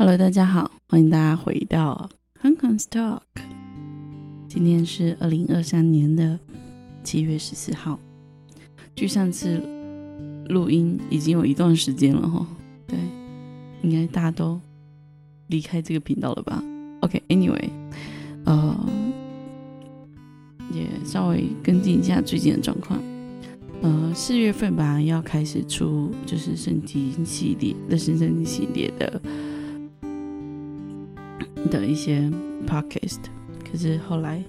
Hello，大家好，欢迎大家回到 Hong Kong Talk。今天是二零二三年的七月十四号，距上次录音已经有一段时间了哈。对，应该大家都离开这个频道了吧？OK，Anyway，呃，也稍微跟进一下最近的状况。呃，四月份吧要开始出就是圣经系列、的圣经系列的。的一些 podcast，可是后来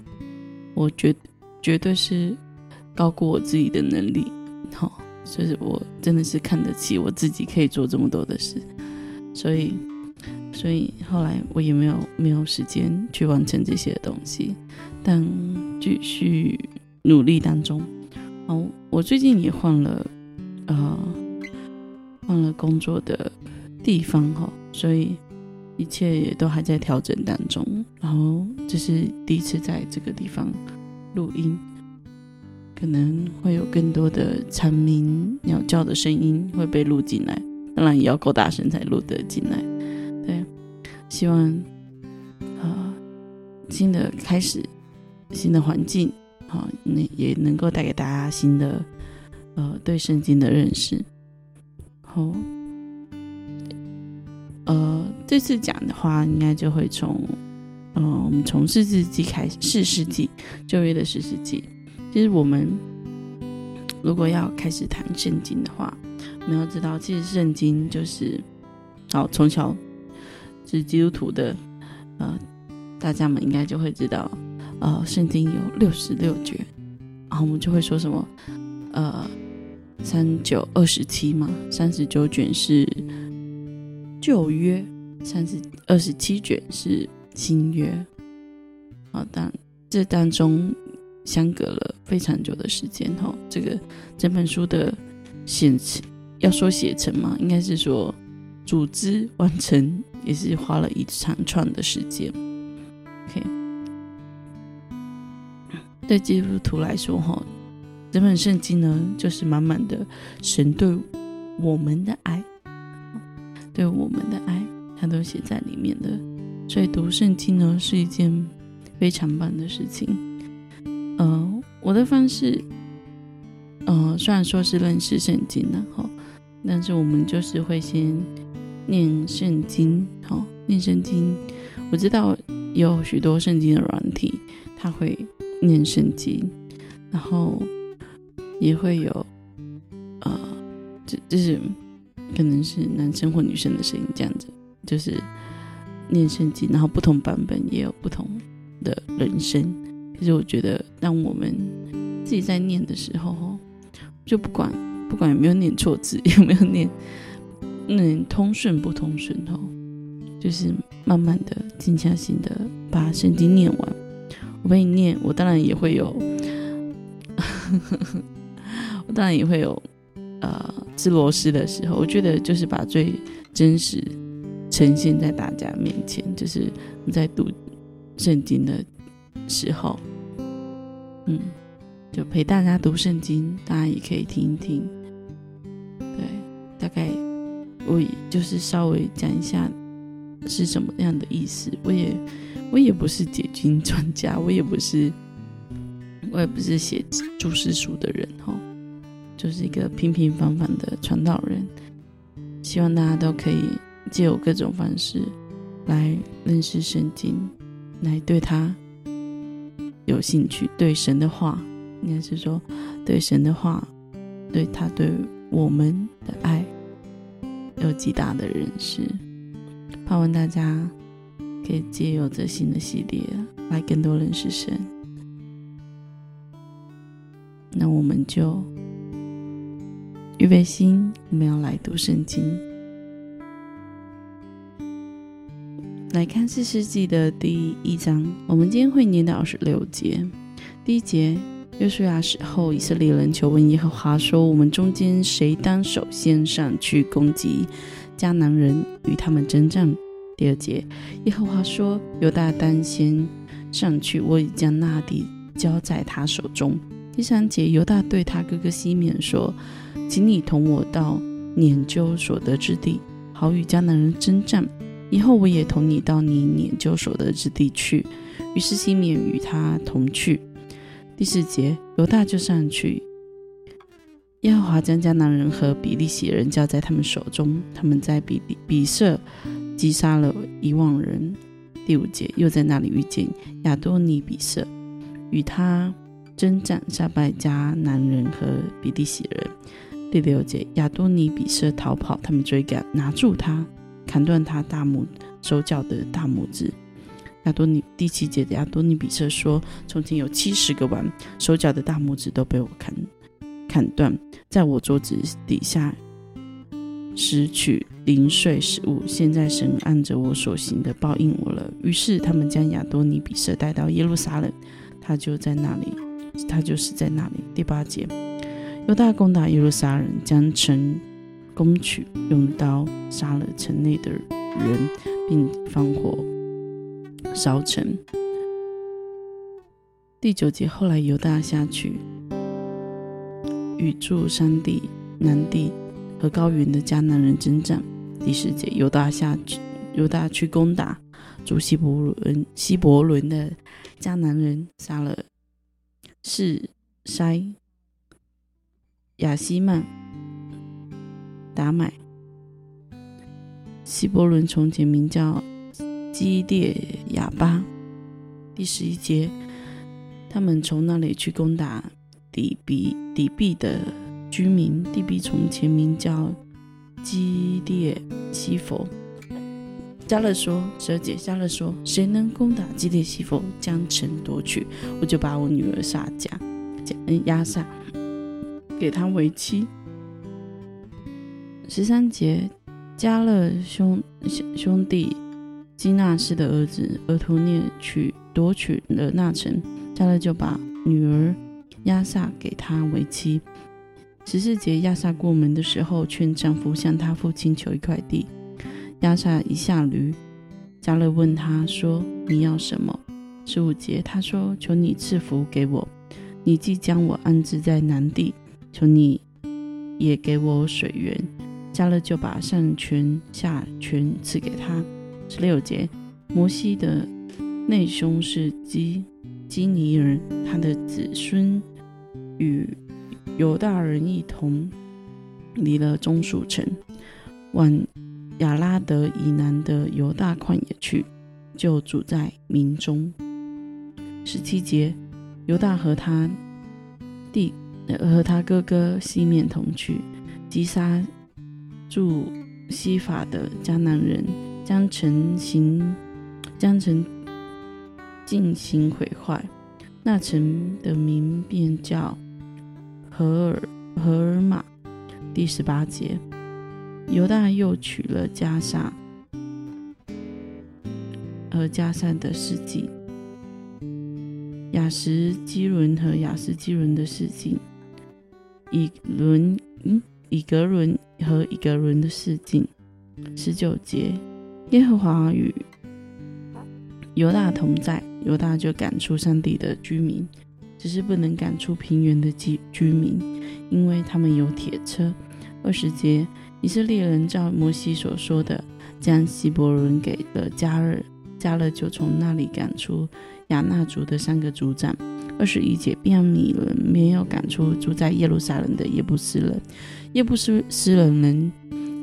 我觉绝对是高过我自己的能力，好，就是我真的是看得起我自己可以做这么多的事，所以所以后来我也没有没有时间去完成这些东西，但继续努力当中。哦，我最近也换了呃换了工作的地方哈，所以。一切也都还在调整当中，然后这是第一次在这个地方录音，可能会有更多的蝉鸣、鸟叫的声音会被录进来，当然也要够大声才录得进来。对，希望啊新的开始、新的环境，好，那也能够带给大家新的呃对圣经的认识。好。呃，这次讲的话，应该就会从，呃，我们从四世纪开始，四世纪旧约的四世纪。其实我们如果要开始谈圣经的话，我们要知道，其实圣经就是，好，从小是基督徒的，呃，大家们应该就会知道，呃，圣经有六十六卷，然后我们就会说什么，呃，三九二十七嘛，三十九卷是。旧约三十二十七卷是新约，啊，但这当中相隔了非常久的时间哈。这个整本书的写成，要说写成嘛，应该是说组织完成也是花了一长串的时间。OK，对基督徒来说哈，整本圣经呢，就是满满的神对我们的爱。对我们的爱，它都写在里面的。所以读圣经呢，是一件非常棒的事情。呃，我的方式，呃，虽然说是认识圣经的哈，但是我们就是会先念圣经，好，念圣经。我知道有许多圣经的软体，它会念圣经，然后也会有，呃，这就是。可能是男生或女生的声音，这样子就是念圣经，然后不同版本也有不同的人声。可是我觉得，当我们自己在念的时候，就不管不管有没有念错字，有没有念那通顺不通顺哦，就是慢慢的静下心的把圣经念完。我帮你念，我当然也会有，我当然也会有。呃，吃螺丝的时候，我觉得就是把最真实呈现在大家面前，就是我们在读圣经的时候，嗯，就陪大家读圣经，大家也可以听一听。对，大概我也就是稍微讲一下是什么样的意思。我也我也不是解经专家，我也不是我也不是写注释书的人哈。就是一个平平凡凡的传道人，希望大家都可以借由各种方式来认识圣经，来对他有兴趣，对神的话，应该是说对神的话，对他对我们的爱有极大的认识。盼望大家可以借由这新的系列来更多认识神。那我们就。预备心，我们要来读圣经，来看四世纪的第一章。我们今天会念到二十六节。第一节，约书亚死后，以色列人求问耶和华说：“我们中间谁当首先上去攻击迦南人，与他们征战？”第二节，耶和华说：“犹大当先上去，我已将那地交在他手中。”第三节，犹大对他哥哥西缅说。请你同我到撵究所得之地，好与迦南人征战。以后我也同你到你撵就所得之地去。于是西缅与他同去。第四节，犹大就上去。耶和华将迦南人和比利洗人交在他们手中，他们在比利比色击杀了一万人。第五节，又在那里遇见亚多尼比色，与他征战，杀败迦南人和比利洗人。第六节，亚多尼比色逃跑，他们追赶，拿住他，砍断他大拇手脚的大拇指。亚多尼第七节的，亚多尼比色说：“从前有七十个碗，手脚的大拇指都被我砍。”砍断，在我桌子底下拾取零碎食物。现在神按着我所行的报应我了。于是他们将亚多尼比色带到耶路撒冷，他就在那里，他就是在那里。第八节，犹大攻打耶路撒冷，将城攻取，用刀杀了城内的人，并放火烧城。第九节，后来犹大下去。与住山地、南地和高原的迦南人征战。第十节，犹大下去，犹大去攻打住希伯伦、希伯伦的迦南人，杀了是筛、亚西曼、达买。希伯伦从前名叫基列亚巴。第十一节，他们从那里去攻打。底比底比的居民，底比从前名叫基列西佛。加勒说：“蛇姐，加勒说，谁能攻打基列西佛，将城夺取，我就把我女儿撒加，加亚撒给他为妻。”十三节，加勒兄兄弟基纳斯的儿子俄图涅去夺取了那城，加勒就把女儿。亚萨给他为妻。十四节，亚萨过门的时候，劝丈夫向他父亲求一块地。亚萨一下驴，加勒问他说：“你要什么？”十五节，他说：“求你赐福给我。你既将我安置在南地，求你也给我水源。”加勒就把上泉下泉赐给他。十六节，摩西的内兄是基基尼人，他的子孙。与犹大人一同离了中属城，往亚拉德以南的犹大旷野去，就住在民中。十七节，犹大和他弟和他哥哥西面同去，击杀住西法的迦南人，将城行将城进行毁坏。那城的名便叫荷尔荷尔玛。第十八节，犹大又娶了加萨和加萨的事迹，雅什基伦和雅什基伦的事迹，以伦嗯以格伦和以格伦的事迹。十九节，耶和华与犹大同在。犹大就赶出山地的居民，只是不能赶出平原的居居民，因为他们有铁车。二十节，以色列人照摩西所说的，将希伯伦给了加勒，加勒就从那里赶出亚纳族的三个族长。二十一节，便雅米人没有赶出住在耶路撒冷的耶布斯人，耶布斯斯人人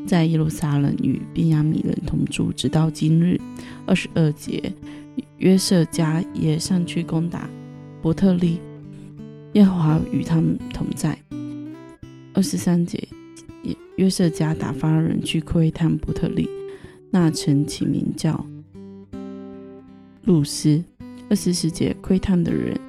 在耶路撒冷与便雅米人同住，直到今日。二十二节。约瑟家也上去攻打伯特利，耶和华与他们同在。二十三节，约瑟家打发人去窥探伯特利，那城起名叫路斯。二十四节，窥探的人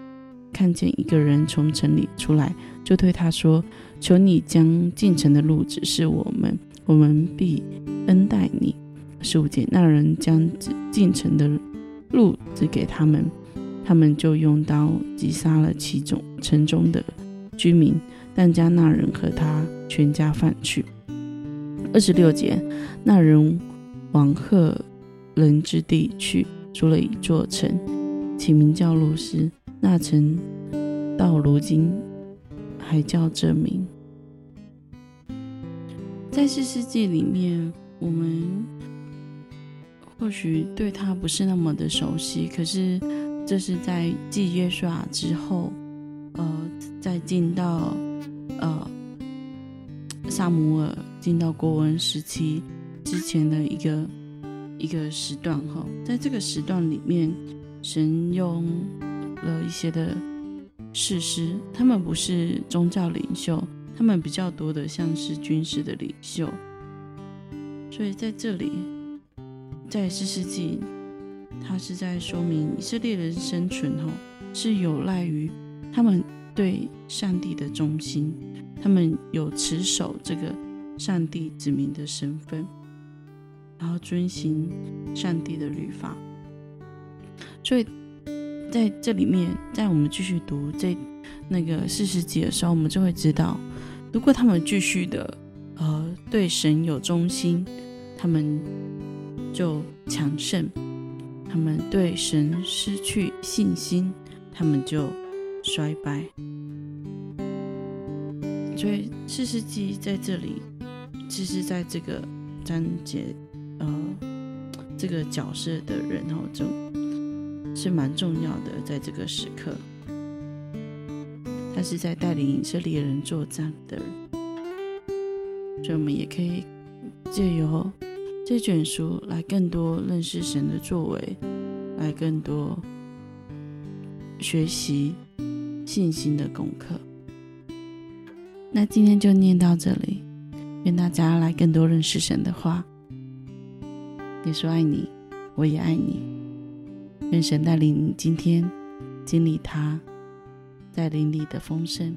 看见一个人从城里出来，就对他说：“求你将进城的路指示我们，我们必恩待你。”十五节，那人将进城的。路指给他们，他们就用刀击杀了其中城中的居民，但将那人和他全家放去。二十六节，那人往赫人之地去，筑了一座城，起名叫路斯。那城到如今还叫这名。在四世纪里面，我们。或许对他不是那么的熟悉，可是这是在继约书亚之后，呃，再进到呃萨姆尔进到国文时期之前的一个一个时段哈，在这个时段里面，神用了一些的事师，他们不是宗教领袖，他们比较多的像是军事的领袖，所以在这里。在四世纪，他是在说明以色列人生存后是有赖于他们对上帝的忠心，他们有持守这个上帝子民的身份，然后遵行上帝的律法。所以在这里面，在我们继续读这那个四十节的时候，我们就会知道，如果他们继续的呃对神有忠心，他们。就强盛，他们对神失去信心，他们就衰败。所以四世纪在这里，其实在这个章节，呃，这个角色的人哦，就是蛮重要的，在这个时刻，他是在带领以色列人作战的，所以我们也可以借由。这卷书来更多认识神的作为，来更多学习信心的功课。那今天就念到这里，愿大家来更多认识神的话。耶稣爱你，我也爱你。愿神带领你今天经历他带领你的丰盛。